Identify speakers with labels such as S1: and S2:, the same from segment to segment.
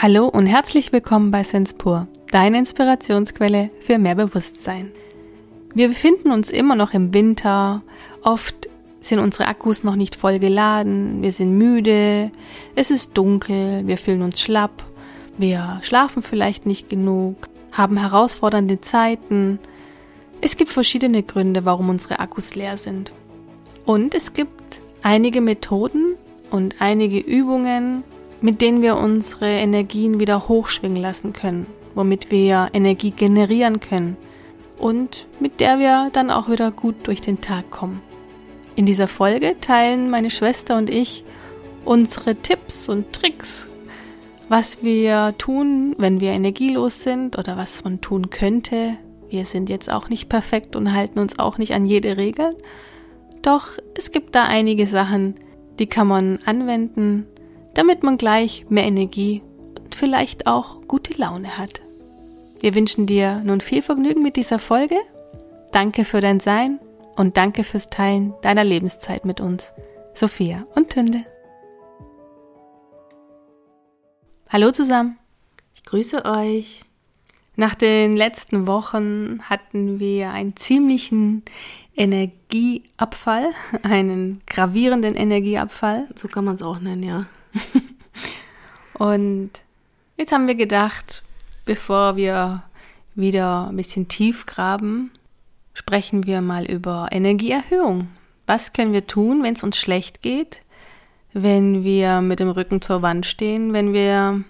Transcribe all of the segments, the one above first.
S1: Hallo und herzlich willkommen bei Senspur, deine Inspirationsquelle für mehr Bewusstsein. Wir befinden uns immer noch im Winter, oft sind unsere Akkus noch nicht voll geladen, wir sind müde, es ist dunkel, wir fühlen uns schlapp, wir schlafen vielleicht nicht genug, haben herausfordernde Zeiten. Es gibt verschiedene Gründe, warum unsere Akkus leer sind. Und es gibt einige Methoden und einige Übungen, mit denen wir unsere Energien wieder hochschwingen lassen können, womit wir Energie generieren können und mit der wir dann auch wieder gut durch den Tag kommen. In dieser Folge teilen meine Schwester und ich unsere Tipps und Tricks, was wir tun, wenn wir energielos sind oder was man tun könnte. Wir sind jetzt auch nicht perfekt und halten uns auch nicht an jede Regel. Doch es gibt da einige Sachen, die kann man anwenden, damit man gleich mehr Energie und vielleicht auch gute Laune hat. Wir wünschen dir nun viel Vergnügen mit dieser Folge. Danke für dein Sein und danke fürs Teilen deiner Lebenszeit mit uns. Sophia und Tünde. Hallo zusammen.
S2: Ich grüße euch.
S1: Nach den letzten Wochen hatten wir einen ziemlichen Energieabfall, einen gravierenden Energieabfall.
S2: So kann man es auch nennen, ja.
S1: Und jetzt haben wir gedacht, bevor wir wieder ein bisschen tief graben, sprechen wir mal über Energieerhöhung. Was können wir tun, wenn es uns schlecht geht, wenn wir mit dem Rücken zur Wand stehen, wenn wir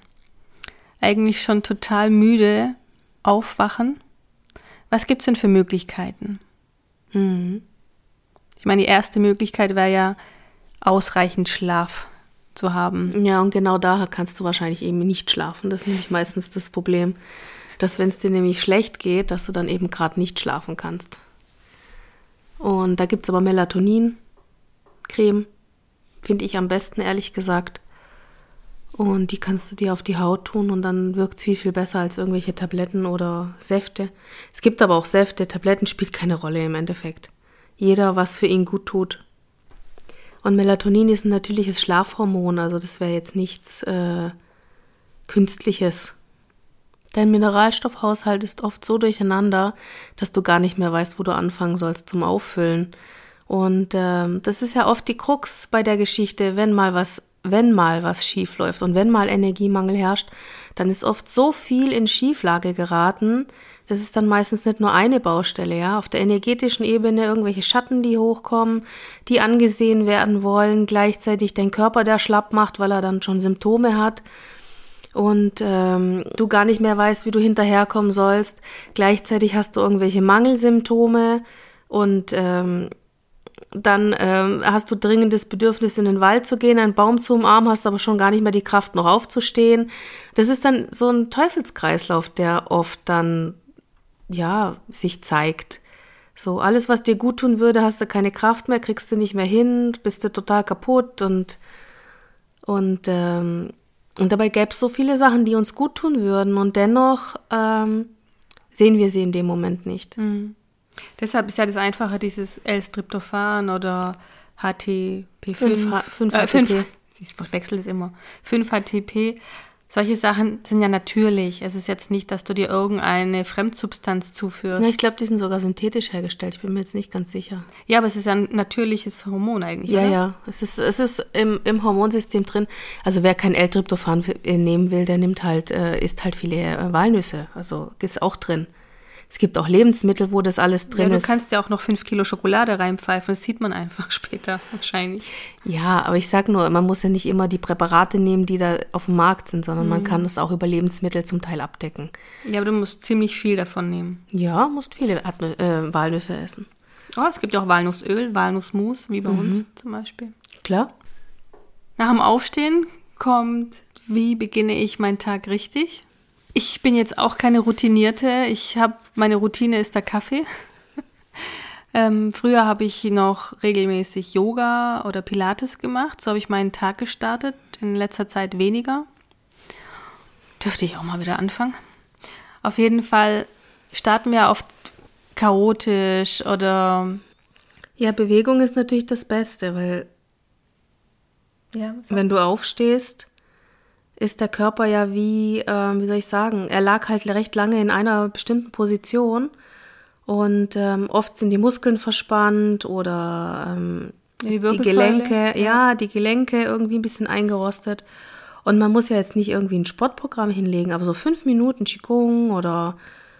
S1: eigentlich schon total müde aufwachen? Was gibt es denn für Möglichkeiten? Mhm. Ich meine, die erste Möglichkeit wäre ja ausreichend Schlaf zu haben.
S2: Ja, und genau da kannst du wahrscheinlich eben nicht schlafen. Das ist nämlich meistens das Problem, dass wenn es dir nämlich schlecht geht, dass du dann eben gerade nicht schlafen kannst. Und da gibt es aber Melatonin-Creme, finde ich am besten, ehrlich gesagt. Und die kannst du dir auf die Haut tun und dann wirkt es viel, viel besser als irgendwelche Tabletten oder Säfte. Es gibt aber auch Säfte, Tabletten spielt keine Rolle im Endeffekt. Jeder, was für ihn gut tut. Und Melatonin ist ein natürliches Schlafhormon, also das wäre jetzt nichts äh, Künstliches. Dein Mineralstoffhaushalt ist oft so durcheinander, dass du gar nicht mehr weißt, wo du anfangen sollst zum Auffüllen. Und ähm, das ist ja oft die Krux bei der Geschichte, wenn mal was, wenn mal was schief läuft und wenn mal Energiemangel herrscht, dann ist oft so viel in Schieflage geraten, das ist dann meistens nicht nur eine Baustelle, ja. Auf der energetischen Ebene irgendwelche Schatten, die hochkommen, die angesehen werden wollen, gleichzeitig dein Körper, der schlapp macht, weil er dann schon Symptome hat und ähm, du gar nicht mehr weißt, wie du hinterherkommen sollst. Gleichzeitig hast du irgendwelche Mangelsymptome und ähm, dann ähm, hast du dringendes Bedürfnis, in den Wald zu gehen, einen Baum zu umarmen, hast aber schon gar nicht mehr die Kraft, noch aufzustehen. Das ist dann so ein Teufelskreislauf, der oft dann ja, sich zeigt. So, alles, was dir gut tun würde, hast du keine Kraft mehr, kriegst du nicht mehr hin, bist du total kaputt und, und, ähm, und dabei gäbe es so viele Sachen, die uns gut tun würden und dennoch ähm, sehen wir sie in dem Moment nicht. Mhm.
S1: Deshalb ist ja das Einfache, dieses L-Striptophan oder HTP5.
S2: 5, 5 äh, 5,
S1: ich verwechsel es immer. 5-HTP solche Sachen sind ja natürlich. Es ist jetzt nicht, dass du dir irgendeine Fremdsubstanz zuführst.
S2: Ja, ich glaube, die sind sogar synthetisch hergestellt. Ich bin mir jetzt nicht ganz sicher.
S1: Ja, aber es ist ja ein natürliches Hormon eigentlich.
S2: Ja,
S1: oder?
S2: ja. Es ist, es ist im, im Hormonsystem drin. Also wer kein L-Tryptophan nehmen will, der nimmt halt, äh, isst halt viele äh, Walnüsse. Also ist auch drin. Es gibt auch Lebensmittel, wo das alles drin
S1: ja, du
S2: ist.
S1: Du kannst ja auch noch fünf Kilo Schokolade reinpfeifen, das sieht man einfach später wahrscheinlich.
S2: Ja, aber ich sag nur, man muss ja nicht immer die Präparate nehmen, die da auf dem Markt sind, sondern mhm. man kann es auch über Lebensmittel zum Teil abdecken.
S1: Ja, aber du musst ziemlich viel davon nehmen.
S2: Ja, musst viele äh, Walnüsse essen.
S1: Oh, es gibt ja auch Walnussöl, Walnussmus, wie bei mhm. uns zum Beispiel.
S2: Klar.
S1: Nach dem Aufstehen kommt, wie beginne ich meinen Tag richtig? Ich bin jetzt auch keine Routinierte. Ich habe meine Routine ist der Kaffee. ähm, früher habe ich noch regelmäßig Yoga oder Pilates gemacht. So habe ich meinen Tag gestartet. In letzter Zeit weniger. Dürfte ich auch mal wieder anfangen. Auf jeden Fall starten wir oft chaotisch oder.
S2: Ja, Bewegung ist natürlich das Beste, weil ja, wenn du aufstehst, ist der Körper ja wie, äh, wie soll ich sagen, er lag halt recht lange in einer bestimmten Position und ähm, oft sind die Muskeln verspannt oder ähm, die, die, Gelenke, ja. ja, die Gelenke irgendwie ein bisschen eingerostet. Und man muss ja jetzt nicht irgendwie ein Sportprogramm hinlegen, aber so fünf Minuten Qigong oder,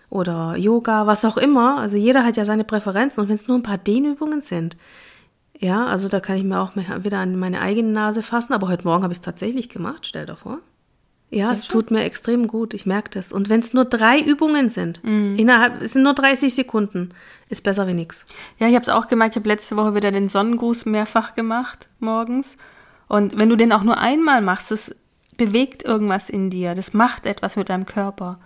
S2: oder Yoga, was auch immer. Also jeder hat ja seine Präferenzen und wenn es nur ein paar Dehnübungen sind, ja, also da kann ich mir auch wieder an meine eigene Nase fassen, aber heute Morgen habe ich es tatsächlich gemacht, stell dir vor. Ja, es tut mir extrem gut, ich merke das. Und wenn es nur drei Übungen sind, mhm. innerhalb, es sind nur 30 Sekunden, ist besser wie nichts.
S1: Ja, ich habe es auch gemerkt, ich habe letzte Woche wieder den Sonnengruß mehrfach gemacht, morgens. Und wenn du den auch nur einmal machst, das bewegt irgendwas in dir, das macht etwas mit deinem Körper.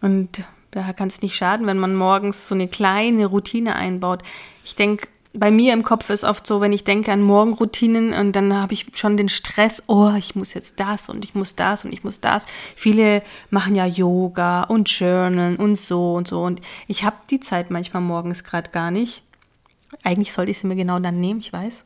S1: Und daher kann es nicht schaden, wenn man morgens so eine kleine Routine einbaut. Ich denke, bei mir im Kopf ist oft so, wenn ich denke an Morgenroutinen und dann habe ich schon den Stress, oh, ich muss jetzt das und ich muss das und ich muss das. Viele machen ja Yoga und Journalen und so und so und ich habe die Zeit manchmal morgens gerade gar nicht. Eigentlich sollte ich sie mir genau dann nehmen, ich weiß.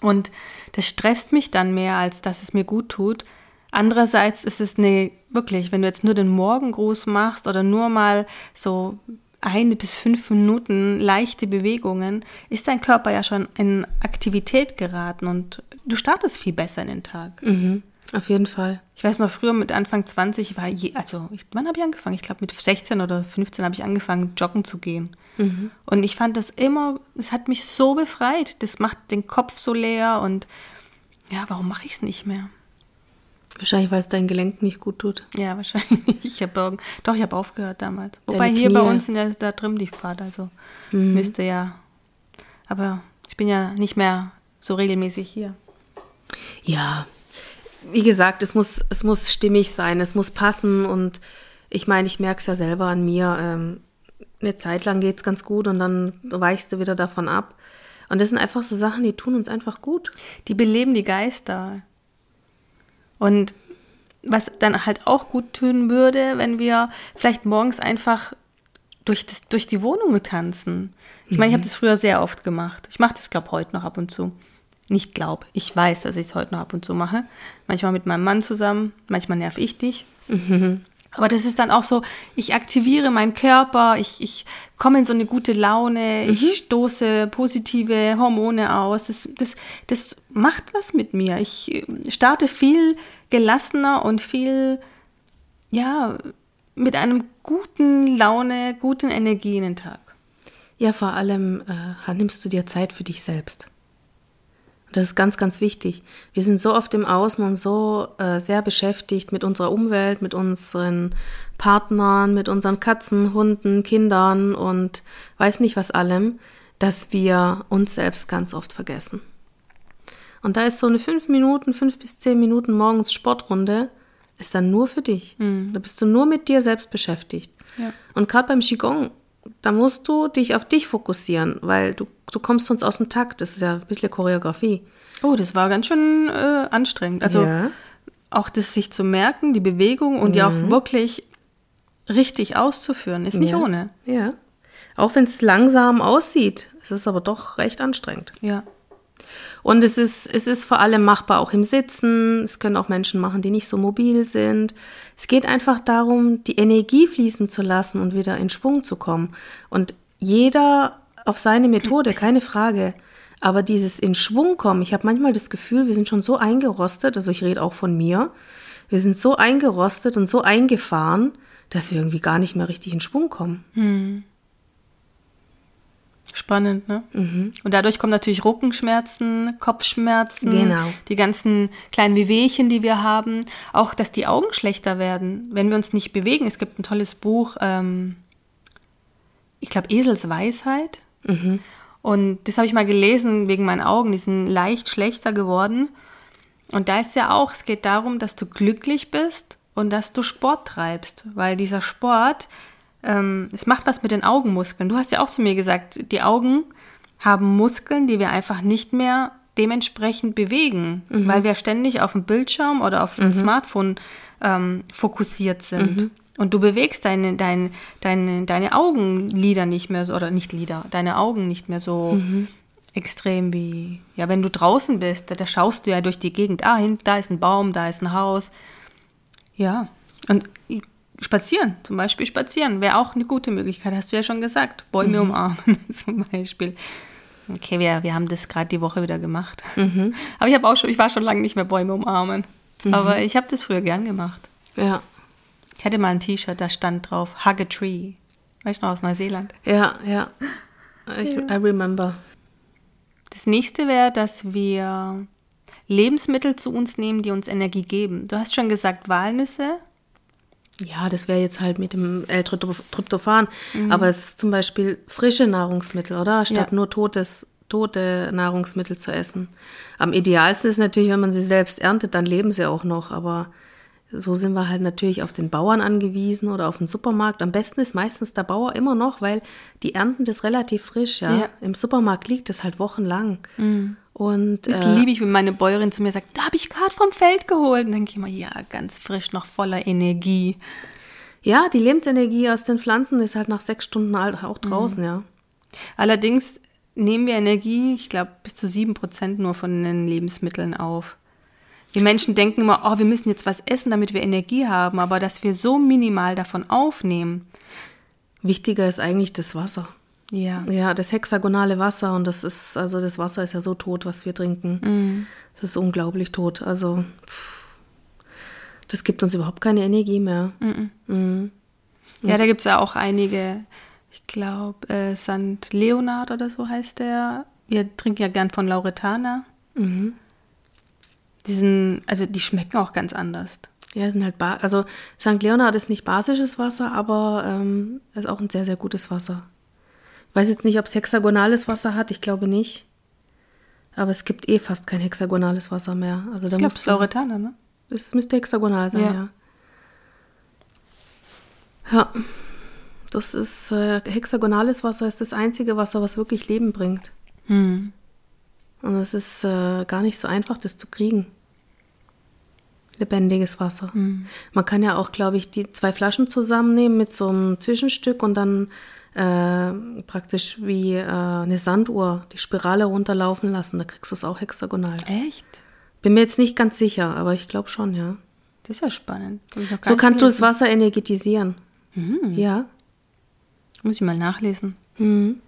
S1: Und das stresst mich dann mehr, als dass es mir gut tut. Andererseits ist es ne, wirklich, wenn du jetzt nur den Morgengruß machst oder nur mal so eine bis fünf Minuten leichte Bewegungen, ist dein Körper ja schon in Aktivität geraten und du startest viel besser in den Tag.
S2: Mhm, auf jeden Fall.
S1: Ich weiß noch, früher mit Anfang 20 war je, also ich, wann habe ich angefangen? Ich glaube mit 16 oder 15 habe ich angefangen, joggen zu gehen. Mhm. Und ich fand das immer, es hat mich so befreit. Das macht den Kopf so leer und ja, warum mache ich es nicht mehr?
S2: Wahrscheinlich, weil es dein Gelenk nicht gut tut.
S1: Ja, wahrscheinlich. Ich habe doch, ich habe aufgehört damals. Deine Wobei hier Knie. bei uns in der, da drin die Fahrt, also mhm. müsste ja. Aber ich bin ja nicht mehr so regelmäßig hier.
S2: Ja, wie gesagt, es muss, es muss stimmig sein, es muss passen und ich meine, ich merke es ja selber an mir. Ähm, eine Zeit lang geht es ganz gut und dann weichst du wieder davon ab. Und das sind einfach so Sachen, die tun uns einfach gut.
S1: Die beleben die Geister. Und was dann halt auch gut tun würde, wenn wir vielleicht morgens einfach durch, das, durch die Wohnung tanzen. Ich meine, ich habe mhm. das früher sehr oft gemacht. Ich mache das, glaube heute noch ab und zu. Nicht glaub, ich weiß, dass ich es heute noch ab und zu mache. Manchmal mit meinem Mann zusammen, manchmal nerv ich dich. Mhm. Aber das ist dann auch so, ich aktiviere meinen Körper, ich, ich komme in so eine gute Laune, mhm. ich stoße positive Hormone aus. Das, das, das macht was mit mir. Ich äh, starte viel gelassener und viel, ja, mit einem guten Laune, guten Energie in den Tag.
S2: Ja, vor allem äh, nimmst du dir Zeit für dich selbst. Das ist ganz, ganz wichtig. Wir sind so oft im Außen und so äh, sehr beschäftigt mit unserer Umwelt, mit unseren Partnern, mit unseren Katzen, Hunden, Kindern und weiß nicht was allem, dass wir uns selbst ganz oft vergessen. Und da ist so eine fünf Minuten, fünf bis zehn Minuten morgens Sportrunde, ist dann nur für dich. Mhm. Da bist du nur mit dir selbst beschäftigt. Ja. Und gerade beim Qigong, da musst du dich auf dich fokussieren, weil du du kommst sonst aus dem Takt. Das ist ja ein bisschen Choreografie.
S1: Oh, das war ganz schön äh, anstrengend. Also ja. auch das sich zu merken, die Bewegung und mhm. die auch mhm. wirklich richtig auszuführen, ist nicht
S2: ja.
S1: ohne.
S2: Ja. Auch wenn es langsam aussieht, es ist aber doch recht anstrengend.
S1: Ja.
S2: Und es ist, es ist vor allem machbar auch im Sitzen. Es können auch Menschen machen, die nicht so mobil sind. Es geht einfach darum, die Energie fließen zu lassen und wieder in Schwung zu kommen. Und jeder auf seine Methode, keine Frage. Aber dieses in Schwung kommen, ich habe manchmal das Gefühl, wir sind schon so eingerostet, also ich rede auch von mir, wir sind so eingerostet und so eingefahren, dass wir irgendwie gar nicht mehr richtig in Schwung kommen. Hm.
S1: Spannend, ne? Mhm. Und dadurch kommen natürlich Rückenschmerzen, Kopfschmerzen,
S2: genau.
S1: die ganzen kleinen Wehwehchen, die wir haben. Auch, dass die Augen schlechter werden, wenn wir uns nicht bewegen. Es gibt ein tolles Buch, ähm, ich glaube, Esels Weisheit. Mhm. Und das habe ich mal gelesen wegen meinen Augen, die sind leicht schlechter geworden. Und da ist ja auch, es geht darum, dass du glücklich bist und dass du Sport treibst, weil dieser Sport, ähm, es macht was mit den Augenmuskeln. Du hast ja auch zu mir gesagt, die Augen haben Muskeln, die wir einfach nicht mehr dementsprechend bewegen, mhm. weil wir ständig auf dem Bildschirm oder auf dem mhm. Smartphone ähm, fokussiert sind. Mhm. Und du bewegst deine, deine, deine, deine Augenlider nicht mehr so, oder nicht Lider, deine Augen nicht mehr so mhm. extrem wie, ja, wenn du draußen bist, da, da schaust du ja durch die Gegend. Ah, hin, da ist ein Baum, da ist ein Haus. Ja, und spazieren, zum Beispiel spazieren, wäre auch eine gute Möglichkeit, hast du ja schon gesagt. Bäume mhm. umarmen zum Beispiel. Okay, wir, wir haben das gerade die Woche wieder gemacht. Mhm. Aber ich habe auch schon, ich war schon lange nicht mehr Bäume umarmen. Mhm. Aber ich habe das früher gern gemacht.
S2: Ja.
S1: Ich hatte mal ein T-Shirt, da stand drauf Hug a Tree. Weißt du noch, aus Neuseeland.
S2: Ja, ja. Ich, I remember.
S1: Das nächste wäre, dass wir Lebensmittel zu uns nehmen, die uns Energie geben. Du hast schon gesagt Walnüsse.
S2: Ja, das wäre jetzt halt mit dem L-Tryptophan. Mhm. Aber es ist zum Beispiel frische Nahrungsmittel, oder? Statt ja. nur totes, tote Nahrungsmittel zu essen. Am idealsten ist natürlich, wenn man sie selbst erntet, dann leben sie auch noch. Aber so sind wir halt natürlich auf den Bauern angewiesen oder auf den Supermarkt. Am besten ist meistens der Bauer immer noch, weil die ernten das relativ frisch, ja. ja. Im Supermarkt liegt das halt wochenlang. Mhm. Und,
S1: das äh, liebe ich, wenn meine Bäuerin zu mir sagt, da habe ich gerade vom Feld geholt. Und dann denke ich immer, ja, ganz frisch, noch voller Energie.
S2: Ja, die Lebensenergie aus den Pflanzen ist halt nach sechs Stunden halt auch draußen, mhm. ja.
S1: Allerdings nehmen wir Energie, ich glaube, bis zu sieben Prozent nur von den Lebensmitteln auf. Die Menschen denken immer, oh, wir müssen jetzt was essen, damit wir Energie haben, aber dass wir so minimal davon aufnehmen.
S2: Wichtiger ist eigentlich das Wasser.
S1: Ja.
S2: Ja, das hexagonale Wasser und das ist, also das Wasser ist ja so tot, was wir trinken. Mhm. Das ist unglaublich tot. Also das gibt uns überhaupt keine Energie mehr. Mhm. Mhm.
S1: Ja, da gibt es ja auch einige, ich glaube, äh, St. Leonard oder so heißt der. Wir trinken ja gern von Lauretana. Mhm. Die sind, also die schmecken auch ganz anders.
S2: Ja, sind halt, also St. Leonard ist nicht basisches Wasser, aber ähm, ist auch ein sehr, sehr gutes Wasser weiß jetzt nicht, ob es hexagonales Wasser hat, ich glaube nicht. Aber es gibt eh fast kein hexagonales Wasser mehr. Also da
S1: ich glaube, es ist Lauretana, ne?
S2: Das müsste hexagonal sein, ja. Ja, ja. das ist äh, hexagonales Wasser ist das einzige Wasser, was wirklich Leben bringt. Hm. Und es ist äh, gar nicht so einfach, das zu kriegen. Lebendiges Wasser. Hm. Man kann ja auch, glaube ich, die zwei Flaschen zusammennehmen mit so einem Zwischenstück und dann äh, praktisch wie äh, eine Sanduhr die Spirale runterlaufen lassen. Da kriegst du es auch hexagonal.
S1: Echt?
S2: Bin mir jetzt nicht ganz sicher, aber ich glaube schon, ja.
S1: Das ist ja spannend.
S2: So kannst du das Wasser energetisieren. Mhm. Ja.
S1: Muss ich mal nachlesen. Mhm.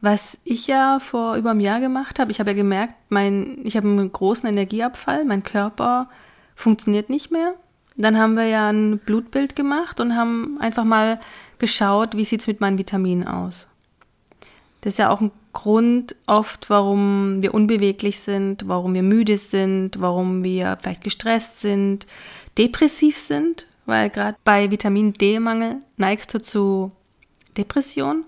S1: Was ich ja vor über einem Jahr gemacht habe, ich habe ja gemerkt, mein, ich habe einen großen Energieabfall, mein Körper funktioniert nicht mehr. Dann haben wir ja ein Blutbild gemacht und haben einfach mal geschaut, wie sieht es mit meinen Vitaminen aus. Das ist ja auch ein Grund oft, warum wir unbeweglich sind, warum wir müde sind, warum wir vielleicht gestresst sind, depressiv sind, weil gerade bei Vitamin D-Mangel neigst du zu Depression.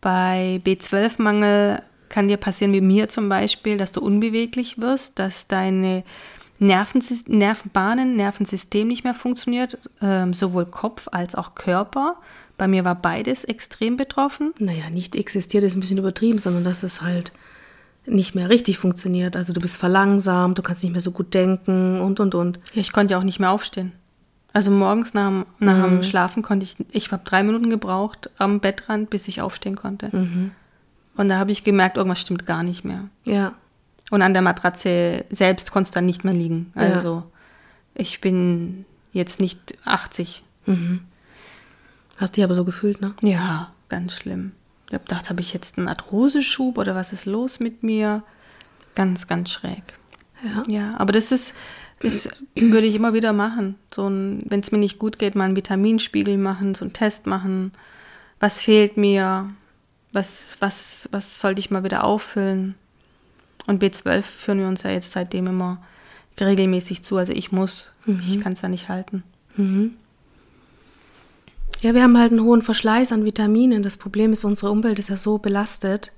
S1: Bei B12-Mangel kann dir passieren, wie mir zum Beispiel, dass du unbeweglich wirst, dass deine Nervenbahnen, Nervensystem nicht mehr funktioniert, ähm, sowohl Kopf als auch Körper. Bei mir war beides extrem betroffen.
S2: Naja, nicht existiert ist ein bisschen übertrieben, sondern dass es halt nicht mehr richtig funktioniert. Also du bist verlangsamt, du kannst nicht mehr so gut denken und und und.
S1: Ja, ich konnte ja auch nicht mehr aufstehen. Also morgens nach, dem, nach mhm. dem Schlafen konnte ich, ich habe drei Minuten gebraucht am Bettrand, bis ich aufstehen konnte. Mhm. Und da habe ich gemerkt, irgendwas stimmt gar nicht mehr.
S2: Ja.
S1: Und an der Matratze selbst konnte es dann nicht mehr liegen. Also ja. ich bin jetzt nicht 80. Mhm.
S2: Hast dich aber so gefühlt, ne?
S1: Ja, ganz schlimm. Ich habe gedacht, habe ich jetzt einen Arthroseschub oder was ist los mit mir? Ganz, ganz schräg. Ja. Ja, aber das ist, das würde ich immer wieder machen. So wenn es mir nicht gut geht, mal einen Vitaminspiegel machen, so einen Test machen. Was fehlt mir? Was, was, was sollte ich mal wieder auffüllen? Und B12 führen wir uns ja jetzt seitdem immer regelmäßig zu. Also ich muss, mhm. ich kann es ja nicht halten. Mhm.
S2: Ja, wir haben halt einen hohen Verschleiß an Vitaminen. Das Problem ist, unsere Umwelt ist ja so belastet,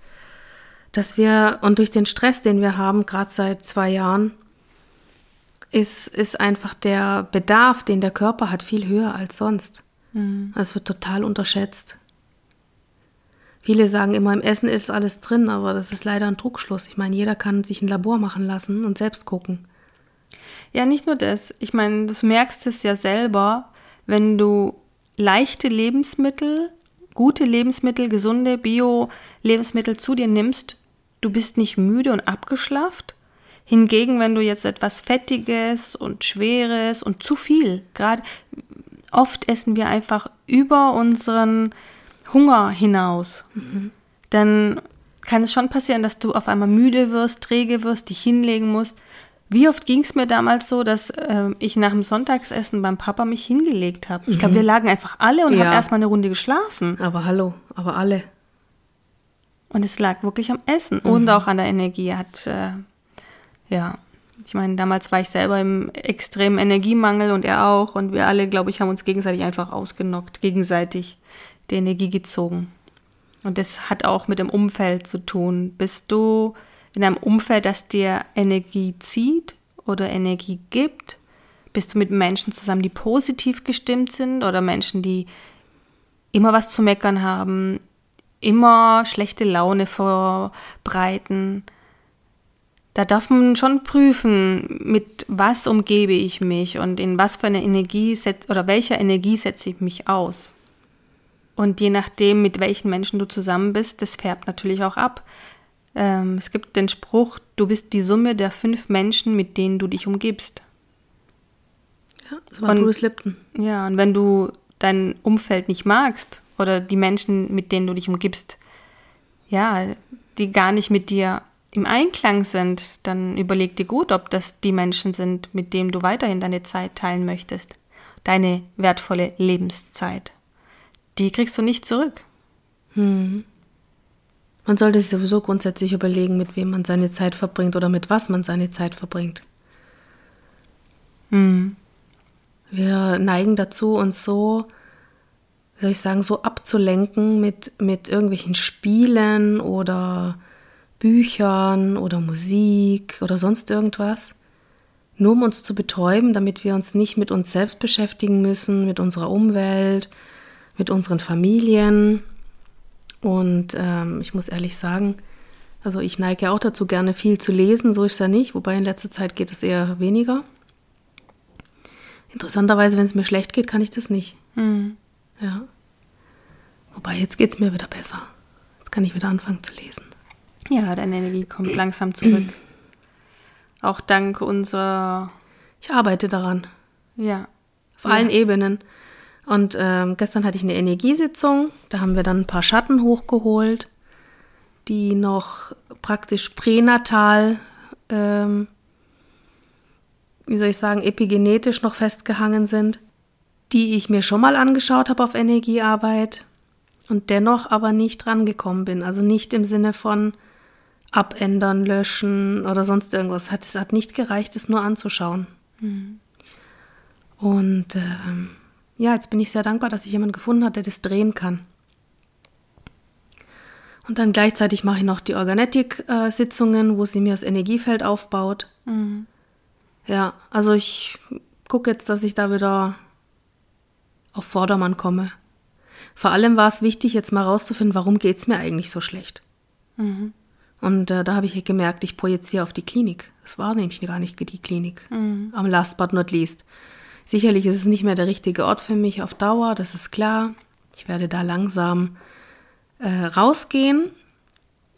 S2: dass wir, und durch den Stress, den wir haben, gerade seit zwei Jahren, ist, ist einfach der Bedarf, den der Körper hat, viel höher als sonst. Mhm. Das wird total unterschätzt. Viele sagen immer, im Essen ist alles drin, aber das ist leider ein Druckschluss. Ich meine, jeder kann sich ein Labor machen lassen und selbst gucken.
S1: Ja, nicht nur das. Ich meine, du merkst es ja selber, wenn du leichte Lebensmittel, gute Lebensmittel, gesunde Bio-Lebensmittel zu dir nimmst, du bist nicht müde und abgeschlafft. Hingegen, wenn du jetzt etwas Fettiges und Schweres und zu viel, gerade oft essen wir einfach über unseren Hunger hinaus, mhm. dann kann es schon passieren, dass du auf einmal müde wirst, träge wirst, dich hinlegen musst. Wie oft ging es mir damals so, dass äh, ich nach dem Sonntagsessen beim Papa mich hingelegt habe? Ich glaube, mhm. wir lagen einfach alle und ja. haben erstmal eine Runde geschlafen.
S2: Aber hallo, aber alle.
S1: Und es lag wirklich am Essen mhm. und auch an der Energie. Hat, äh, ja, ich meine, damals war ich selber im extremen Energiemangel und er auch. Und wir alle, glaube ich, haben uns gegenseitig einfach ausgenockt, gegenseitig die Energie gezogen. Und das hat auch mit dem Umfeld zu tun. Bist du in einem Umfeld, das dir Energie zieht oder Energie gibt? Bist du mit Menschen zusammen, die positiv gestimmt sind oder Menschen, die immer was zu meckern haben, immer schlechte Laune verbreiten? Da darf man schon prüfen, mit was umgebe ich mich und in was für eine Energie oder welcher Energie setze ich mich aus. Und je nachdem, mit welchen Menschen du zusammen bist, das färbt natürlich auch ab. Ähm, es gibt den Spruch, du bist die Summe der fünf Menschen, mit denen du dich umgibst.
S2: Ja, das war und, Bruce Lipton.
S1: Ja, und wenn du dein Umfeld nicht magst oder die Menschen, mit denen du dich umgibst, ja, die gar nicht mit dir im Einklang sind, dann überleg dir gut, ob das die Menschen sind, mit denen du weiterhin deine Zeit teilen möchtest. Deine wertvolle Lebenszeit. Die kriegst du nicht zurück.
S2: Hm. Man sollte sich sowieso grundsätzlich überlegen, mit wem man seine Zeit verbringt oder mit was man seine Zeit verbringt.
S1: Mhm.
S2: Wir neigen dazu, uns so, soll ich sagen, so abzulenken mit, mit irgendwelchen Spielen oder Büchern oder Musik oder sonst irgendwas, nur um uns zu betäuben, damit wir uns nicht mit uns selbst beschäftigen müssen, mit unserer Umwelt, mit unseren Familien und ähm, ich muss ehrlich sagen, also ich neige ja auch dazu, gerne viel zu lesen, so ist es ja nicht, wobei in letzter Zeit geht es eher weniger. Interessanterweise, wenn es mir schlecht geht, kann ich das nicht.
S1: Mhm.
S2: Ja. Wobei jetzt geht es mir wieder besser. Jetzt kann ich wieder anfangen zu lesen.
S1: Ja, deine Energie kommt langsam zurück. auch dank unserer.
S2: Ich arbeite daran.
S1: Ja.
S2: Auf ja. allen Ebenen. Und ähm, gestern hatte ich eine Energiesitzung, da haben wir dann ein paar Schatten hochgeholt, die noch praktisch pränatal, ähm, wie soll ich sagen, epigenetisch noch festgehangen sind, die ich mir schon mal angeschaut habe auf Energiearbeit und dennoch aber nicht rangekommen bin. Also nicht im Sinne von abändern, löschen oder sonst irgendwas. Es hat nicht gereicht, es nur anzuschauen.
S1: Mhm.
S2: Und ähm, ja, jetzt bin ich sehr dankbar, dass ich jemanden gefunden habe, der das drehen kann. Und dann gleichzeitig mache ich noch die Organetic-Sitzungen, wo sie mir das Energiefeld aufbaut.
S1: Mhm.
S2: Ja, also ich gucke jetzt, dass ich da wieder auf Vordermann komme. Vor allem war es wichtig, jetzt mal rauszufinden, warum geht es mir eigentlich so schlecht.
S1: Mhm.
S2: Und äh, da habe ich gemerkt, ich projiziere auf die Klinik. Es war nämlich gar nicht die Klinik.
S1: Mhm.
S2: Am last but not least. Sicherlich ist es nicht mehr der richtige Ort für mich auf Dauer, das ist klar. Ich werde da langsam äh, rausgehen,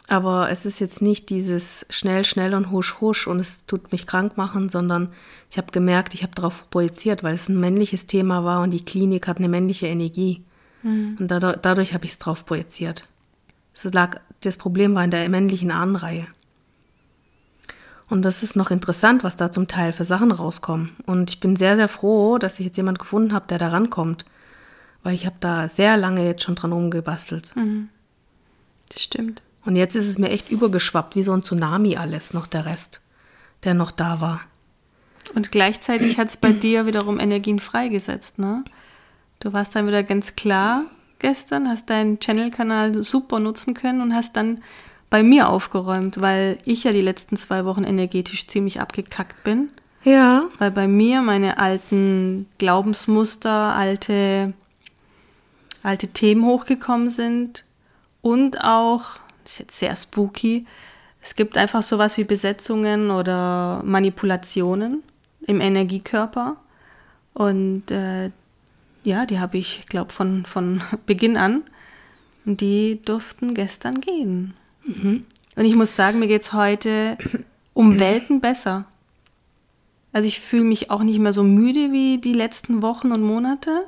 S2: aber es ist jetzt nicht dieses schnell, schnell und husch, husch und es tut mich krank machen, sondern ich habe gemerkt, ich habe darauf projiziert, weil es ein männliches Thema war und die Klinik hat eine männliche Energie.
S1: Mhm.
S2: Und dadurch, dadurch habe ich es drauf projiziert. Es lag, das Problem war in der männlichen Ahnenreihe. Und das ist noch interessant, was da zum Teil für Sachen rauskommen. Und ich bin sehr, sehr froh, dass ich jetzt jemand gefunden habe, der da rankommt. Weil ich habe da sehr lange jetzt schon dran rumgebastelt.
S1: Mhm. Das stimmt.
S2: Und jetzt ist es mir echt übergeschwappt, wie so ein Tsunami alles, noch der Rest, der noch da war.
S1: Und gleichzeitig hat es bei dir wiederum Energien freigesetzt, ne? Du warst dann wieder ganz klar gestern, hast deinen Channel-Kanal super nutzen können und hast dann bei mir aufgeräumt, weil ich ja die letzten zwei Wochen energetisch ziemlich abgekackt bin.
S2: Ja.
S1: Weil bei mir meine alten Glaubensmuster, alte, alte Themen hochgekommen sind und auch, das ist jetzt sehr spooky, es gibt einfach sowas wie Besetzungen oder Manipulationen im Energiekörper. Und äh, ja, die habe ich, glaube von, von Beginn an. Und die durften gestern gehen.
S2: Mhm.
S1: Und ich muss sagen, mir geht's heute um Welten besser. Also ich fühle mich auch nicht mehr so müde wie die letzten Wochen und Monate.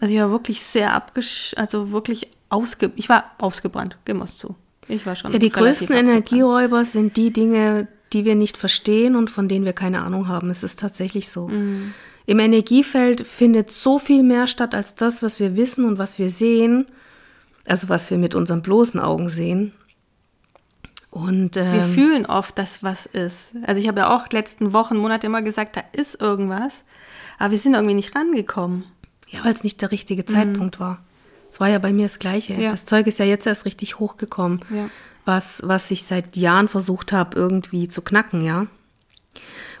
S1: Also ich war wirklich sehr abgesch... Also wirklich ausge... Ich war ausgebrannt, geben wir es zu. Ich war schon
S2: Ja, die größten. Energieräuber sind die Dinge, die wir nicht verstehen und von denen wir keine Ahnung haben. Es ist tatsächlich so.
S1: Mhm.
S2: Im Energiefeld findet so viel mehr statt als das, was wir wissen und was wir sehen. Also was wir mit unseren bloßen Augen sehen. Und
S1: Wir
S2: ähm,
S1: fühlen oft, dass was ist. Also ich habe ja auch letzten Wochen, Monate immer gesagt, da ist irgendwas. Aber wir sind irgendwie nicht rangekommen.
S2: ja, weil es nicht der richtige Zeitpunkt war. Es war ja bei mir das Gleiche.
S1: Ja.
S2: Das Zeug ist ja jetzt erst richtig hochgekommen,
S1: Ja.
S2: was, was ich seit Jahren versucht habe, irgendwie zu knacken, ja.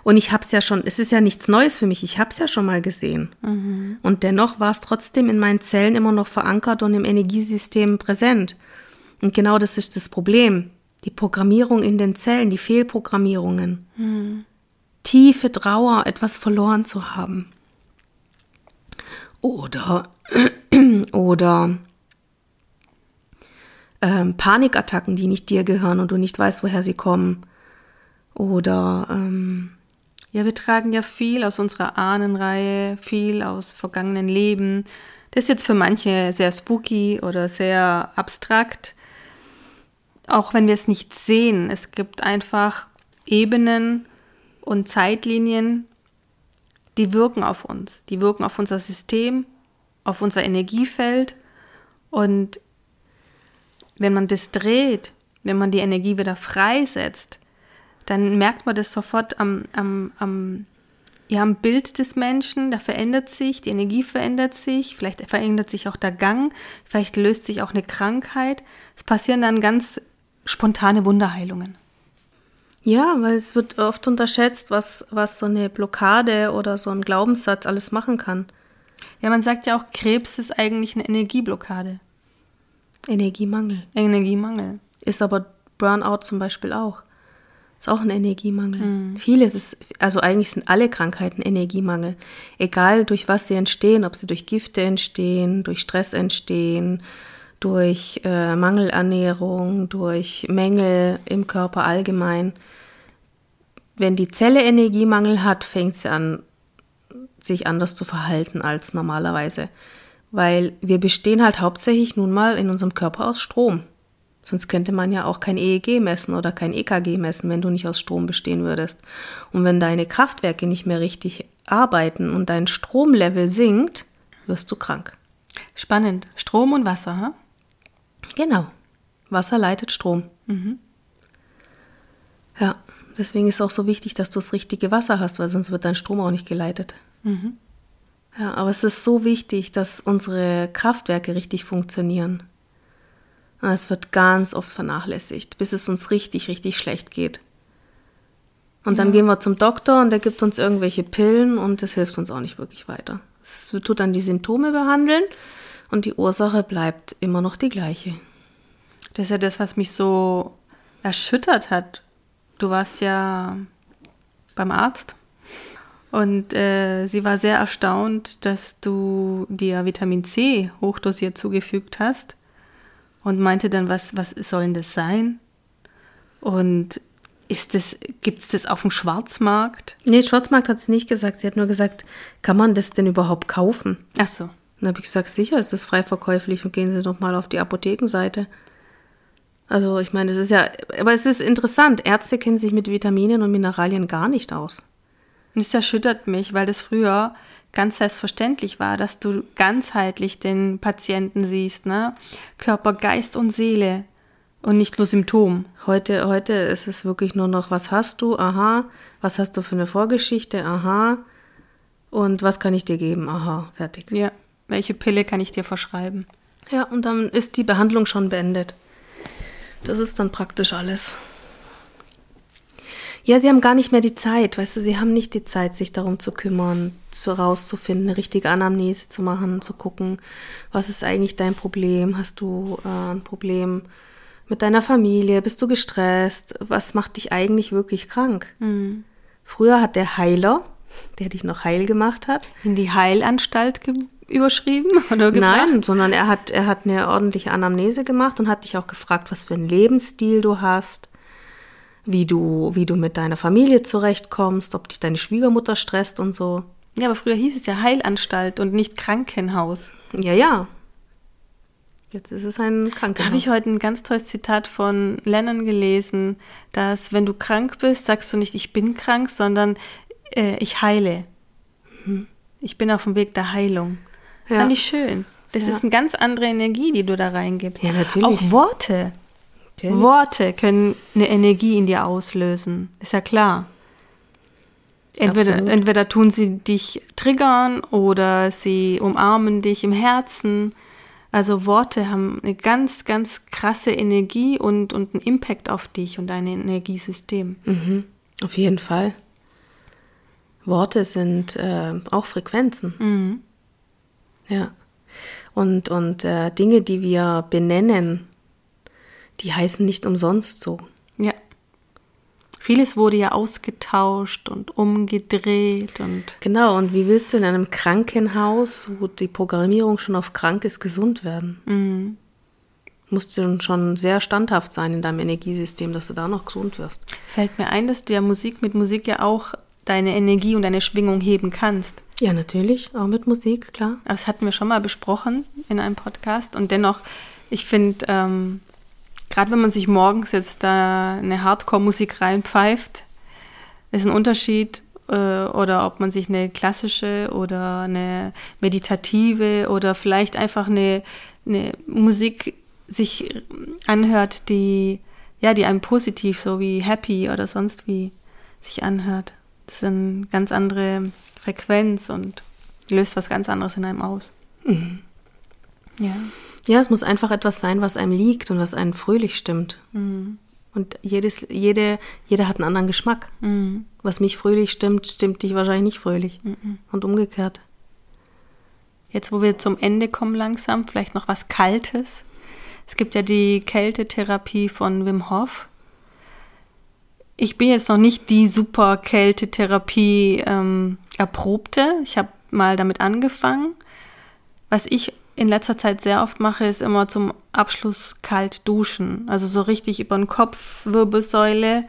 S2: Und ich habe es ja schon, es ist ja nichts Neues für mich, ich habe es ja schon mal gesehen. Und dennoch war es trotzdem in meinen Zellen immer noch verankert und im Energiesystem präsent. Und genau das ist das Problem. Die Programmierung in den Zellen, die Fehlprogrammierungen. Tiefe Trauer, etwas verloren zu haben. Oder, oder ähm, Panikattacken, die nicht dir gehören und du nicht weißt, woher sie kommen. Oder ähm,
S1: Ja, wir tragen ja viel aus unserer Ahnenreihe, viel aus vergangenen Leben. Das ist jetzt für manche sehr spooky oder sehr abstrakt. Auch wenn wir es nicht sehen. Es gibt einfach Ebenen und Zeitlinien, die wirken auf uns. Die wirken auf unser System, auf unser Energiefeld. Und wenn man das dreht, wenn man die Energie wieder freisetzt, dann merkt man das sofort am, am, am, ja, am Bild des Menschen. Da verändert sich, die Energie verändert sich, vielleicht verändert sich auch der Gang, vielleicht löst sich auch eine Krankheit. Es passieren dann ganz spontane Wunderheilungen.
S2: ja, weil es wird oft unterschätzt, was, was so eine Blockade oder so ein Glaubenssatz alles machen kann.
S1: Ja, man sagt ja auch, Krebs ist eigentlich eine Energieblockade,
S2: Energiemangel.
S1: Energiemangel.
S2: Ist aber Burnout zum Beispiel auch. Ist auch ein Energiemangel. Vieles ist, also eigentlich sind alle Krankheiten Energiemangel. Egal durch was sie entstehen, ob sie durch Gifte entstehen, durch Stress entstehen, durch äh, Mangelernährung, durch Mängel im Körper allgemein. Wenn die Zelle Energiemangel hat, fängt sie an, sich anders zu verhalten als normalerweise. Weil wir bestehen halt hauptsächlich nun mal in unserem Körper aus Strom. Sonst könnte man ja auch kein EEG messen oder kein EKG messen, wenn du nicht aus Strom bestehen würdest. Und wenn deine Kraftwerke nicht mehr richtig arbeiten und dein Stromlevel sinkt, wirst du krank.
S1: Spannend. Strom und Wasser, ha?
S2: Genau. Wasser leitet Strom. Ja, deswegen ist es auch so wichtig, dass du das richtige Wasser hast, weil sonst wird dein Strom auch nicht geleitet. Ja, aber es ist so wichtig, dass unsere Kraftwerke richtig funktionieren. Und Es wird ganz oft vernachlässigt, bis es uns richtig, richtig schlecht geht. Und dann gehen wir zum Doktor und der gibt uns irgendwelche Pillen und das hilft uns auch nicht wirklich weiter. Es tut dann die Symptome behandeln und die Ursache bleibt immer noch die gleiche.
S1: Das ist ja das, was mich so erschüttert hat. Du warst ja beim Arzt und äh, sie war sehr erstaunt, dass du dir Vitamin C hochdosiert zugefügt hast und meinte dann, was, was soll denn das sein? Und ist das, gibt es das auf dem Schwarzmarkt?
S2: Nee, Schwarzmarkt hat sie nicht gesagt. Sie hat nur gesagt, kann man das denn überhaupt kaufen?
S1: Ach so.
S2: Dann habe ich gesagt, sicher ist das frei verkäuflich und gehen Sie doch mal auf die Apothekenseite. Also ich meine, das ist ja, aber es ist interessant. Ärzte kennen sich mit Vitaminen und Mineralien gar nicht aus.
S1: Und das erschüttert mich, weil das früher ganz selbstverständlich war, dass du ganzheitlich den Patienten siehst, ne? Körper, Geist und Seele und nicht nur Symptom.
S2: Heute, heute ist es wirklich nur noch, was hast du? Aha. Was hast du für eine Vorgeschichte? Aha. Und was kann ich dir geben? Aha. Fertig.
S1: Ja. Welche Pille kann ich dir verschreiben?
S2: Ja, und dann ist die Behandlung schon beendet. Das ist dann praktisch alles. Ja, sie haben gar nicht mehr die Zeit, weißt du, sie haben nicht die Zeit, sich darum zu kümmern, zu rauszufinden, eine richtige Anamnese zu machen, zu gucken, was ist eigentlich dein Problem? Hast du äh, ein Problem mit deiner Familie? Bist du gestresst? Was macht dich eigentlich wirklich krank? Früher hat der Heiler, der dich noch heil gemacht hat.
S1: In die Heilanstalt überschrieben oder
S2: gebracht? Nein, sondern er hat, er hat eine ordentliche Anamnese gemacht und hat dich auch gefragt, was für einen Lebensstil du hast, wie du, wie du mit deiner Familie zurechtkommst, ob dich deine Schwiegermutter stresst und so.
S1: Ja, aber früher hieß es ja Heilanstalt und nicht Krankenhaus.
S2: Ja, ja. Jetzt ist es ein Krankenhaus.
S1: Da habe ich heute ein ganz tolles Zitat von Lennon gelesen, dass wenn du krank bist, sagst du nicht, ich bin krank, sondern äh, ich heile. Mhm. Ich bin auf dem Weg der Heilung. Ja. Fand ich schön. Das ja. ist eine ganz andere Energie, die du da reingibst.
S2: Ja, natürlich.
S1: Auch Worte. Natürlich. Worte können eine Energie in dir auslösen. Ist ja klar. Entweder, entweder tun sie dich triggern oder sie umarmen dich im Herzen. Also Worte haben eine ganz, ganz krasse Energie und, und einen Impact auf dich und dein Energiesystem.
S2: Mhm. Auf jeden Fall. Worte sind äh, auch Frequenzen. Mhm. Ja. Und, und äh, Dinge, die wir benennen, die heißen nicht umsonst so.
S1: Ja. Vieles wurde ja ausgetauscht und umgedreht und.
S2: Genau, und wie willst du in einem Krankenhaus, wo die Programmierung schon auf krank ist, gesund werden? Mhm. Musst du schon sehr standhaft sein in deinem Energiesystem, dass du da noch gesund wirst.
S1: Fällt mir ein, dass du ja Musik mit Musik ja auch deine Energie und deine Schwingung heben kannst.
S2: Ja, natürlich, auch mit Musik, klar.
S1: Das hatten wir schon mal besprochen in einem Podcast. Und dennoch, ich finde, ähm, gerade wenn man sich morgens jetzt da eine Hardcore-Musik reinpfeift, ist ein Unterschied, äh, oder ob man sich eine klassische oder eine meditative oder vielleicht einfach eine, eine Musik sich anhört, die, ja, die einem positiv, so wie happy oder sonst wie sich anhört. Das ist eine ganz andere Frequenz und löst was ganz anderes in einem aus. Mhm.
S2: Ja. Ja, es muss einfach etwas sein, was einem liegt und was einen fröhlich stimmt. Mhm. Und jedes, jede, jeder hat einen anderen Geschmack. Mhm. Was mich fröhlich stimmt, stimmt dich wahrscheinlich nicht fröhlich. Mhm. Und umgekehrt.
S1: Jetzt, wo wir zum Ende kommen langsam, vielleicht noch was Kaltes. Es gibt ja die Kältetherapie von Wim Hof. Ich bin jetzt noch nicht die super Kältetherapie ähm, erprobte. Ich habe mal damit angefangen. Was ich in letzter Zeit sehr oft mache, ist immer zum Abschluss kalt duschen. Also so richtig über den Kopf, Wirbelsäule.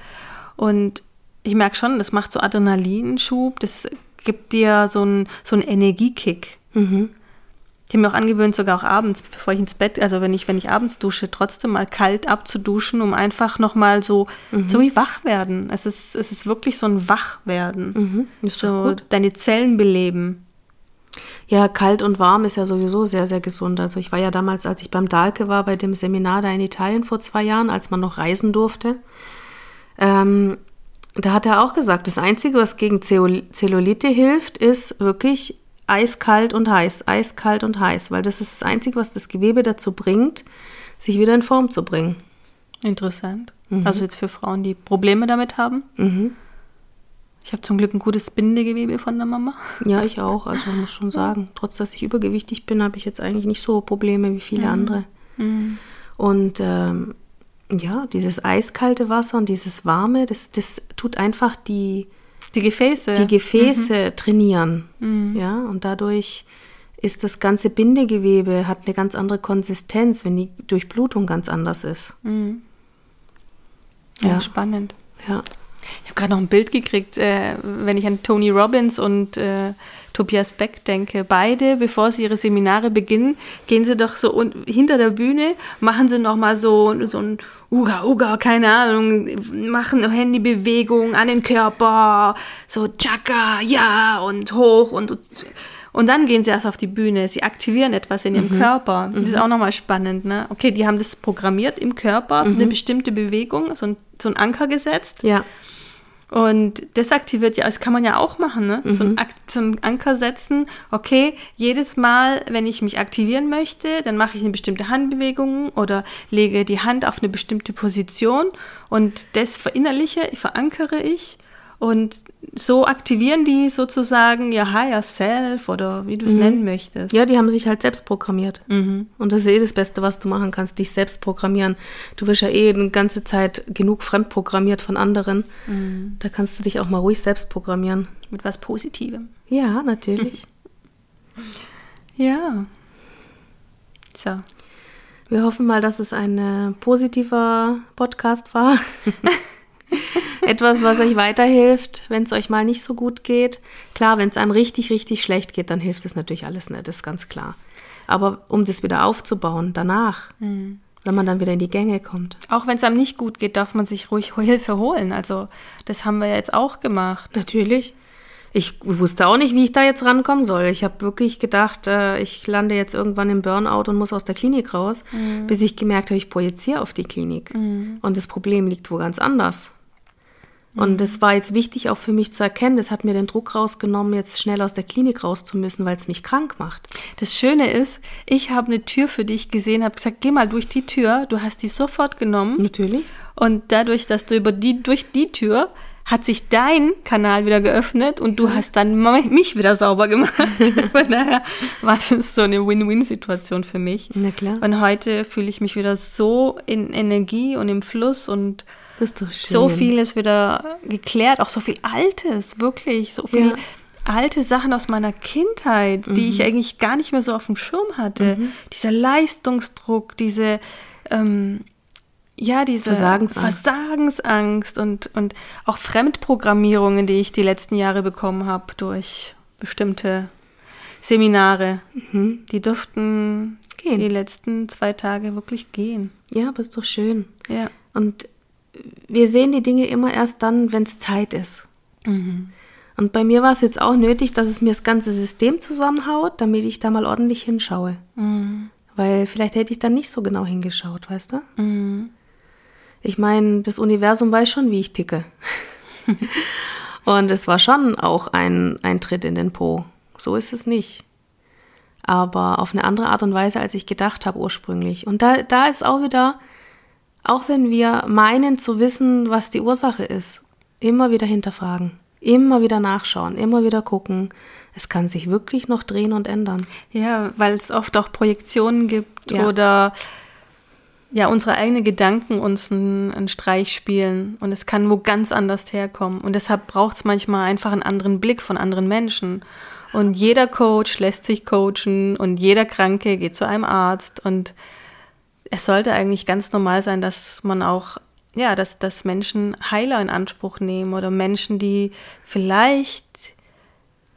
S1: Und ich merke schon, das macht so Adrenalinschub. Das gibt dir so einen so einen Energiekick. Mhm. Ich habe mir auch angewöhnt, sogar auch abends, bevor ich ins Bett, also wenn ich, wenn ich abends dusche, trotzdem mal kalt abzuduschen, um einfach nochmal so, mhm. so wie wach werden. Es ist, es ist wirklich so ein Wachwerden. Mhm. Ist so deine Zellen beleben.
S2: Ja, kalt und warm ist ja sowieso sehr, sehr gesund. Also ich war ja damals, als ich beim Dahlke war, bei dem Seminar da in Italien vor zwei Jahren, als man noch reisen durfte. Ähm, da hat er auch gesagt, das Einzige, was gegen Zellulite hilft, ist wirklich eiskalt und heiß, eiskalt und heiß, weil das ist das Einzige, was das Gewebe dazu bringt, sich wieder in Form zu bringen.
S1: Interessant. Mhm. Also jetzt für Frauen, die Probleme damit haben. Mhm. Ich habe zum Glück ein gutes Bindegewebe von der Mama.
S2: Ja, ich auch. Also man muss schon sagen, trotz dass ich übergewichtig bin, habe ich jetzt eigentlich nicht so Probleme wie viele mhm. andere. Mhm. Und ähm, ja, dieses eiskalte Wasser und dieses warme, das, das tut einfach die,
S1: die Gefäße,
S2: die Gefäße mhm. trainieren. Mhm. Ja, und dadurch ist das ganze Bindegewebe, hat eine ganz andere Konsistenz, wenn die Durchblutung ganz anders ist. Mhm.
S1: Ja, ja, spannend. Ja. Ich habe gerade noch ein Bild gekriegt, äh, wenn ich an Tony Robbins und äh, Tobias Beck denke. Beide, bevor sie ihre Seminare beginnen, gehen sie doch so und hinter der Bühne, machen sie noch mal so, so ein Uga Uga, keine Ahnung, machen Handybewegung an den Körper, so Chaka, ja und hoch und und dann gehen sie erst auf die Bühne. Sie aktivieren etwas in ihrem mhm. Körper. Das ist mhm. auch nochmal spannend. Ne? Okay, die haben das programmiert im Körper, mhm. eine bestimmte Bewegung, so ein, so ein Anker gesetzt. Ja. Und das aktiviert ja, das kann man ja auch machen, ne? Mhm. So, ein, so einen Anker setzen. Okay, jedes Mal, wenn ich mich aktivieren möchte, dann mache ich eine bestimmte Handbewegung oder lege die Hand auf eine bestimmte Position und das verinnerliche, verankere ich und so aktivieren die sozusagen ihr Higher Self oder wie du es mhm. nennen möchtest.
S2: Ja, die haben sich halt selbst programmiert. Mhm. Und das ist eh das Beste, was du machen kannst, dich selbst programmieren. Du wirst ja eh die ganze Zeit genug fremdprogrammiert von anderen. Mhm. Da kannst du dich auch mal ruhig selbst programmieren.
S1: Mit was Positivem.
S2: Ja, natürlich.
S1: ja. So.
S2: Wir hoffen mal, dass es ein äh, positiver Podcast war. Etwas, was euch weiterhilft, wenn es euch mal nicht so gut geht. Klar, wenn es einem richtig, richtig schlecht geht, dann hilft es natürlich alles nicht, das ist ganz klar. Aber um das wieder aufzubauen, danach, mhm. wenn man dann wieder in die Gänge kommt.
S1: Auch wenn es einem nicht gut geht, darf man sich ruhig Hilfe holen. Also das haben wir jetzt auch gemacht.
S2: Natürlich. Ich wusste auch nicht, wie ich da jetzt rankommen soll. Ich habe wirklich gedacht, äh, ich lande jetzt irgendwann im Burnout und muss aus der Klinik raus, mhm. bis ich gemerkt habe, ich projiziere auf die Klinik. Mhm. Und das Problem liegt wo ganz anders. Und das war jetzt wichtig auch für mich zu erkennen. Das hat mir den Druck rausgenommen, jetzt schnell aus der Klinik raus zu müssen, weil es mich krank macht.
S1: Das Schöne ist, ich habe eine Tür für dich gesehen, habe gesagt, geh mal durch die Tür. Du hast die sofort genommen.
S2: Natürlich.
S1: Und dadurch, dass du über die durch die Tür hat sich dein Kanal wieder geöffnet und du hast dann mich wieder sauber gemacht. Von daher war das so eine Win-Win-Situation für mich.
S2: Na klar.
S1: Und heute fühle ich mich wieder so in Energie und im Fluss und so vieles wieder geklärt, auch so viel Altes, wirklich, so viel ja. alte Sachen aus meiner Kindheit, mhm. die ich eigentlich gar nicht mehr so auf dem Schirm hatte. Mhm. Dieser Leistungsdruck, diese ähm, ja, diese
S2: Versagensangst,
S1: Versagensangst und, und auch Fremdprogrammierungen, die ich die letzten Jahre bekommen habe durch bestimmte Seminare, mhm. die durften gehen. die letzten zwei Tage wirklich gehen.
S2: Ja, aber ist doch schön.
S1: Ja.
S2: Und wir sehen die Dinge immer erst dann, wenn es Zeit ist. Mhm. Und bei mir war es jetzt auch nötig, dass es mir das ganze System zusammenhaut, damit ich da mal ordentlich hinschaue. Mhm. Weil vielleicht hätte ich dann nicht so genau hingeschaut, weißt du? Mhm. Ich meine, das Universum weiß schon, wie ich ticke. Und es war schon auch ein, ein Tritt in den Po. So ist es nicht. Aber auf eine andere Art und Weise, als ich gedacht habe ursprünglich. Und da, da ist auch wieder, auch wenn wir meinen zu wissen, was die Ursache ist, immer wieder hinterfragen, immer wieder nachschauen, immer wieder gucken. Es kann sich wirklich noch drehen und ändern.
S1: Ja, weil es oft auch Projektionen gibt ja. oder ja, unsere eigenen Gedanken uns einen, einen, Streich spielen und es kann wo ganz anders herkommen. Und deshalb braucht es manchmal einfach einen anderen Blick von anderen Menschen. Und jeder Coach lässt sich coachen und jeder Kranke geht zu einem Arzt. Und es sollte eigentlich ganz normal sein, dass man auch, ja, dass, dass Menschen Heiler in Anspruch nehmen oder Menschen, die vielleicht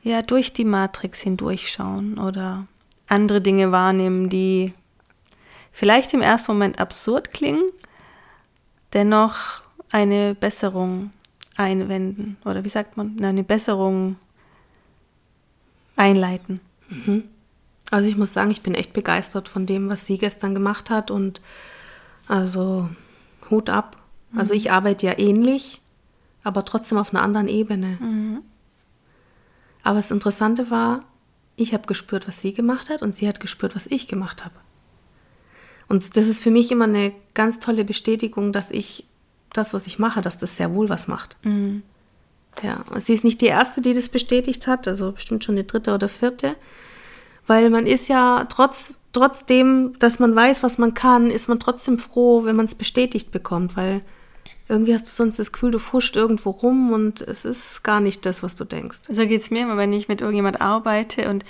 S1: ja durch die Matrix hindurchschauen oder andere Dinge wahrnehmen, die vielleicht im ersten Moment absurd klingen, dennoch eine Besserung einwenden oder wie sagt man, eine Besserung einleiten.
S2: Mhm. Also ich muss sagen, ich bin echt begeistert von dem, was sie gestern gemacht hat und also Hut ab. Mhm. Also ich arbeite ja ähnlich, aber trotzdem auf einer anderen Ebene. Mhm. Aber das Interessante war, ich habe gespürt, was sie gemacht hat und sie hat gespürt, was ich gemacht habe. Und das ist für mich immer eine ganz tolle Bestätigung, dass ich das, was ich mache, dass das sehr wohl was macht. Mhm. Ja, sie ist nicht die erste, die das bestätigt hat, also bestimmt schon die dritte oder vierte, weil man ist ja trotz, trotzdem, dass man weiß, was man kann, ist man trotzdem froh, wenn man es bestätigt bekommt, weil irgendwie hast du sonst das Gefühl, du fuscht irgendwo rum und es ist gar nicht das, was du denkst.
S1: So geht es mir immer, wenn ich mit irgendjemand arbeite und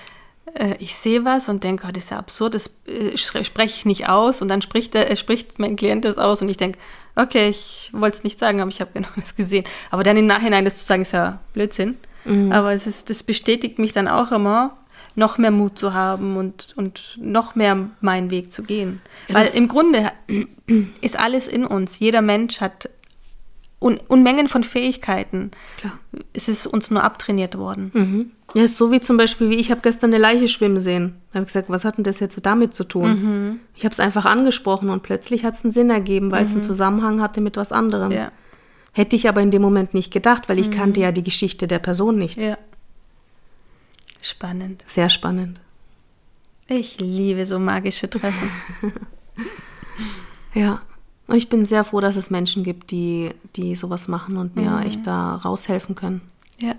S1: äh, ich sehe was und denke, oh, das ist ja absurd, das äh, spreche ich nicht aus und dann spricht, der, äh, spricht mein Klient das aus und ich denke, okay, ich wollte es nicht sagen, aber ich habe genau das gesehen. Aber dann im Nachhinein das zu sagen, ist ja Blödsinn. Mhm. Aber es ist, das bestätigt mich dann auch immer, noch mehr Mut zu haben und, und noch mehr meinen Weg zu gehen. Ja, Weil im Grunde ist alles in uns. Jeder Mensch hat Un Unmengen von Fähigkeiten. Klar. Es ist uns nur abtrainiert worden.
S2: Mhm. Ja, ist so wie zum Beispiel, wie ich habe gestern eine Leiche schwimmen sehen. Da habe ich gesagt, was hat denn das jetzt damit zu tun? Mhm. Ich habe es einfach angesprochen und plötzlich hat es einen Sinn ergeben, weil es einen mhm. Zusammenhang hatte mit was anderem. Ja. Hätte ich aber in dem Moment nicht gedacht, weil ich mhm. kannte ja die Geschichte der Person nicht.
S1: Ja. Spannend.
S2: Sehr spannend.
S1: Ich liebe so magische Treffen.
S2: ja. Und ich bin sehr froh, dass es Menschen gibt, die, die sowas machen und mir mhm. echt da raushelfen können.
S1: Ja.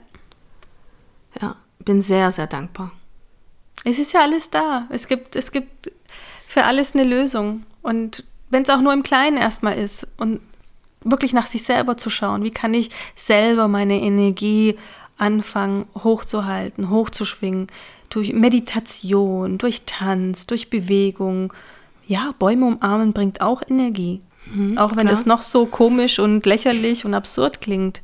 S2: Ja, bin sehr, sehr dankbar.
S1: Es ist ja alles da. Es gibt, es gibt für alles eine Lösung. Und wenn es auch nur im Kleinen erstmal ist und wirklich nach sich selber zu schauen, wie kann ich selber meine Energie anfangen, hochzuhalten, hochzuschwingen, durch Meditation, durch Tanz, durch Bewegung. Ja, Bäume umarmen bringt auch Energie. Mhm, auch wenn klar. das noch so komisch und lächerlich und absurd klingt.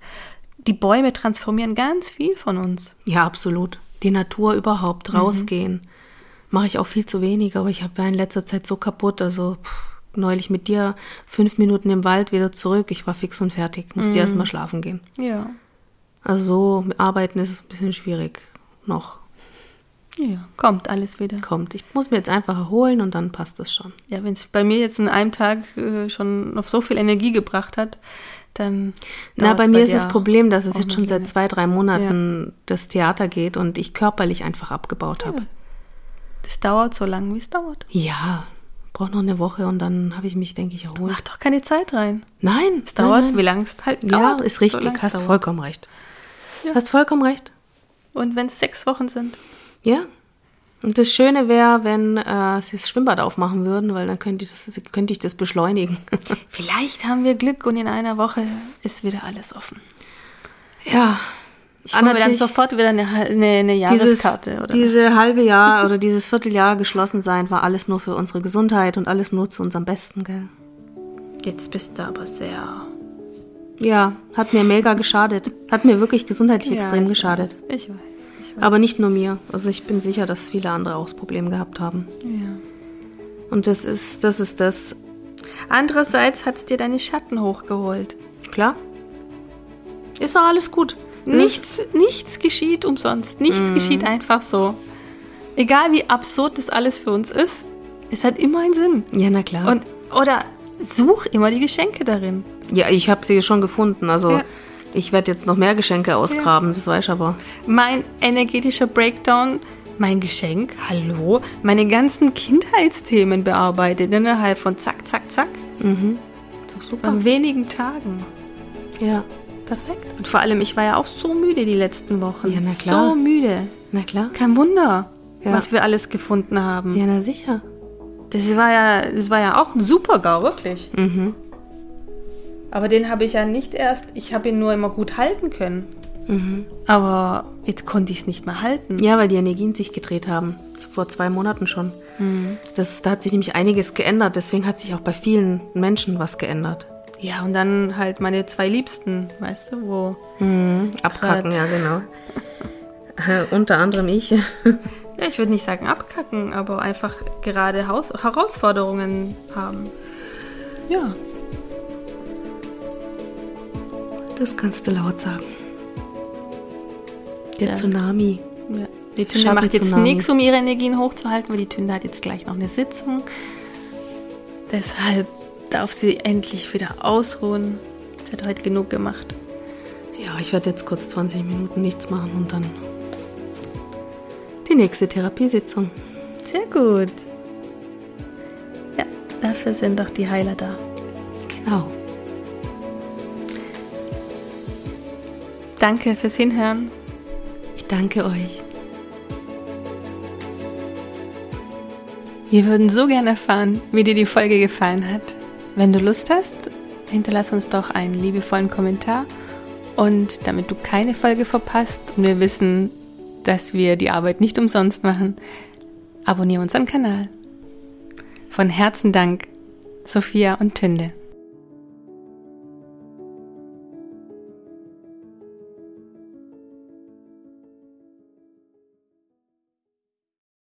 S1: Die Bäume transformieren ganz viel von uns.
S2: Ja, absolut. Die Natur überhaupt, mhm. rausgehen. Mhm. Mache ich auch viel zu wenig, aber ich habe ja in letzter Zeit so kaputt. Also pff, neulich mit dir fünf Minuten im Wald wieder zurück. Ich war fix und fertig. Musste mhm. erst mal schlafen gehen.
S1: Ja.
S2: Also so arbeiten ist ein bisschen schwierig noch.
S1: Ja, kommt alles wieder.
S2: Kommt. Ich muss mir jetzt einfach erholen und dann passt es schon.
S1: Ja, wenn es bei mir jetzt in einem Tag äh, schon noch so viel Energie gebracht hat, dann.
S2: Na, bei mir bei ist das Problem, dass es jetzt schon seit zwei, drei Monaten ja. das Theater geht und ich körperlich einfach abgebaut habe.
S1: Das dauert so lange, wie es dauert.
S2: Ja, brauche noch eine Woche und dann habe ich mich, denke ich, erholt.
S1: Mach doch keine Zeit rein.
S2: Nein.
S1: Es dauert,
S2: nein, nein.
S1: wie lange es halt
S2: dauert. Ja, ist richtig. So hast vollkommen recht. Ja. Hast vollkommen recht.
S1: Und wenn es sechs Wochen sind?
S2: Ja. Und das Schöne wäre, wenn äh, sie das Schwimmbad aufmachen würden, weil dann könnte ich das, könnte ich das beschleunigen.
S1: Vielleicht haben wir Glück und in einer Woche ist wieder alles offen.
S2: Ja,
S1: ich habe dann sofort wieder eine, eine, eine Jahreskarte.
S2: Dieses, oder? Diese halbe Jahr oder dieses Vierteljahr geschlossen sein war alles nur für unsere Gesundheit und alles nur zu unserem Besten, gell?
S1: Jetzt bist du aber sehr.
S2: Ja, hat mir mega geschadet. Hat mir wirklich gesundheitlich ja, extrem geschadet.
S1: Weiß, ich, weiß,
S2: ich weiß. Aber nicht nur mir. Also ich bin sicher, dass viele andere auch das Problem gehabt haben.
S1: Ja.
S2: Und das ist, das ist das.
S1: Andererseits hat es dir deine Schatten hochgeholt.
S2: Klar. Ist doch alles gut.
S1: Nichts, nichts geschieht umsonst. Nichts mm. geschieht einfach so. Egal wie absurd das alles für uns ist, es hat immer einen Sinn.
S2: Ja, na klar.
S1: Und, oder such immer die Geschenke darin.
S2: Ja, ich habe sie schon gefunden. Also ja. ich werde jetzt noch mehr Geschenke ausgraben, ja. das weiß ich aber.
S1: Mein energetischer Breakdown, mein Geschenk, hallo, meine ganzen Kindheitsthemen bearbeitet innerhalb von zack, zack, zack.
S2: Mhm. Ist doch super.
S1: An wenigen Tagen.
S2: Ja. Perfekt.
S1: Und vor allem, ich war ja auch so müde die letzten Wochen.
S2: Ja, na klar.
S1: So müde.
S2: Na klar.
S1: Kein Wunder, ja. was wir alles gefunden haben.
S2: Ja, na sicher.
S1: Das war ja, das war ja auch ein super GAU, wirklich.
S2: Mhm.
S1: Aber den habe ich ja nicht erst, ich habe ihn nur immer gut halten können.
S2: Mhm.
S1: Aber jetzt konnte ich es nicht mehr halten.
S2: Ja, weil die Energien sich gedreht haben. Vor zwei Monaten schon.
S1: Mhm.
S2: Das, da hat sich nämlich einiges geändert. Deswegen hat sich auch bei vielen Menschen was geändert.
S1: Ja, und dann halt meine zwei Liebsten, weißt du, wo.
S2: Mhm, abkacken, ja, genau. Unter anderem ich. ja,
S1: ich würde nicht sagen abkacken, aber einfach gerade Haus Herausforderungen haben. Ja.
S2: Das kannst du laut sagen. Der ja. Tsunami.
S1: Ja. Die Tünde macht jetzt nichts, um ihre Energien hochzuhalten, weil die Tünde hat jetzt gleich noch eine Sitzung. Deshalb darf sie endlich wieder ausruhen. Sie hat heute genug gemacht.
S2: Ja, ich werde jetzt kurz 20 Minuten nichts machen und dann die nächste Therapiesitzung.
S1: Sehr gut. Ja, dafür sind doch die Heiler da.
S2: Genau.
S1: Danke fürs Hinhören.
S2: Ich danke euch.
S1: Wir würden so gerne erfahren, wie dir die Folge gefallen hat. Wenn du Lust hast, hinterlass uns doch einen liebevollen Kommentar. Und damit du keine Folge verpasst und wir wissen, dass wir die Arbeit nicht umsonst machen, abonniere unseren Kanal. Von Herzen Dank, Sophia und Tünde.